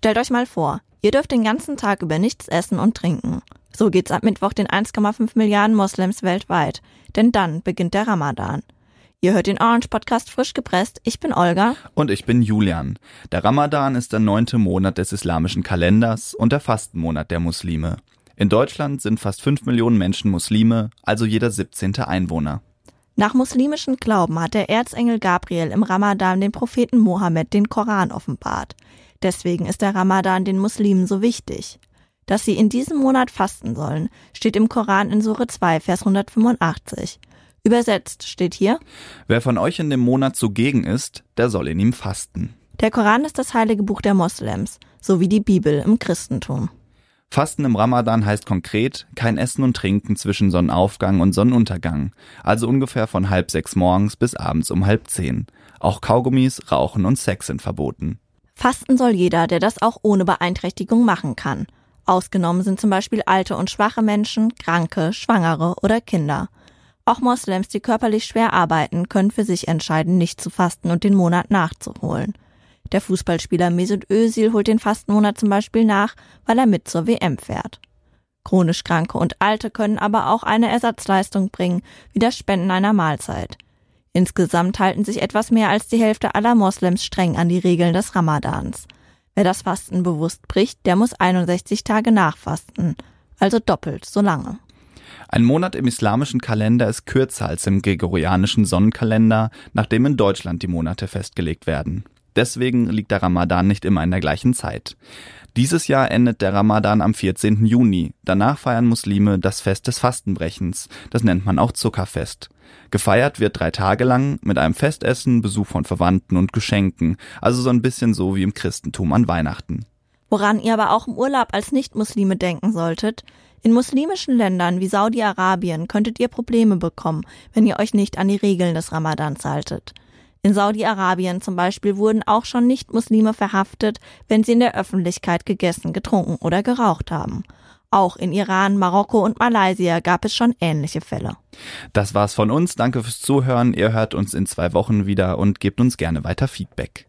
Stellt euch mal vor, ihr dürft den ganzen Tag über nichts essen und trinken. So geht's ab Mittwoch den 1,5 Milliarden Moslems weltweit. Denn dann beginnt der Ramadan. Ihr hört den Orange Podcast frisch gepresst. Ich bin Olga. Und ich bin Julian. Der Ramadan ist der neunte Monat des islamischen Kalenders und der Fastenmonat der Muslime. In Deutschland sind fast fünf Millionen Menschen Muslime, also jeder 17. Einwohner. Nach muslimischem Glauben hat der Erzengel Gabriel im Ramadan den Propheten Mohammed den Koran offenbart. Deswegen ist der Ramadan den Muslimen so wichtig. Dass sie in diesem Monat fasten sollen, steht im Koran in Sure 2, Vers 185. Übersetzt steht hier, Wer von euch in dem Monat zugegen ist, der soll in ihm fasten. Der Koran ist das heilige Buch der Moslems, so wie die Bibel im Christentum. Fasten im Ramadan heißt konkret kein Essen und Trinken zwischen Sonnenaufgang und Sonnenuntergang, also ungefähr von halb sechs morgens bis abends um halb zehn. Auch Kaugummis, Rauchen und Sex sind verboten. Fasten soll jeder, der das auch ohne Beeinträchtigung machen kann. Ausgenommen sind zum Beispiel alte und schwache Menschen, Kranke, Schwangere oder Kinder. Auch Moslems, die körperlich schwer arbeiten, können für sich entscheiden, nicht zu fasten und den Monat nachzuholen. Der Fußballspieler Mesut Özil holt den Fastenmonat zum Beispiel nach, weil er mit zur WM fährt. Chronisch Kranke und Alte können aber auch eine Ersatzleistung bringen, wie das Spenden einer Mahlzeit. Insgesamt halten sich etwas mehr als die Hälfte aller Moslems streng an die Regeln des Ramadans. Wer das Fasten bewusst bricht, der muss 61 Tage nachfasten, also doppelt so lange. Ein Monat im islamischen Kalender ist kürzer als im gregorianischen Sonnenkalender, nachdem in Deutschland die Monate festgelegt werden. Deswegen liegt der Ramadan nicht immer in der gleichen Zeit. Dieses Jahr endet der Ramadan am 14. Juni. Danach feiern Muslime das Fest des Fastenbrechens. Das nennt man auch Zuckerfest. Gefeiert wird drei Tage lang mit einem Festessen, Besuch von Verwandten und Geschenken. Also so ein bisschen so wie im Christentum an Weihnachten. Woran ihr aber auch im Urlaub als Nicht-Muslime denken solltet, in muslimischen Ländern wie Saudi-Arabien könntet ihr Probleme bekommen, wenn ihr euch nicht an die Regeln des Ramadans haltet. In Saudi-Arabien zum Beispiel wurden auch schon Nicht-Muslime verhaftet, wenn sie in der Öffentlichkeit gegessen, getrunken oder geraucht haben. Auch in Iran, Marokko und Malaysia gab es schon ähnliche Fälle. Das war's von uns. Danke fürs Zuhören. Ihr hört uns in zwei Wochen wieder und gebt uns gerne weiter Feedback.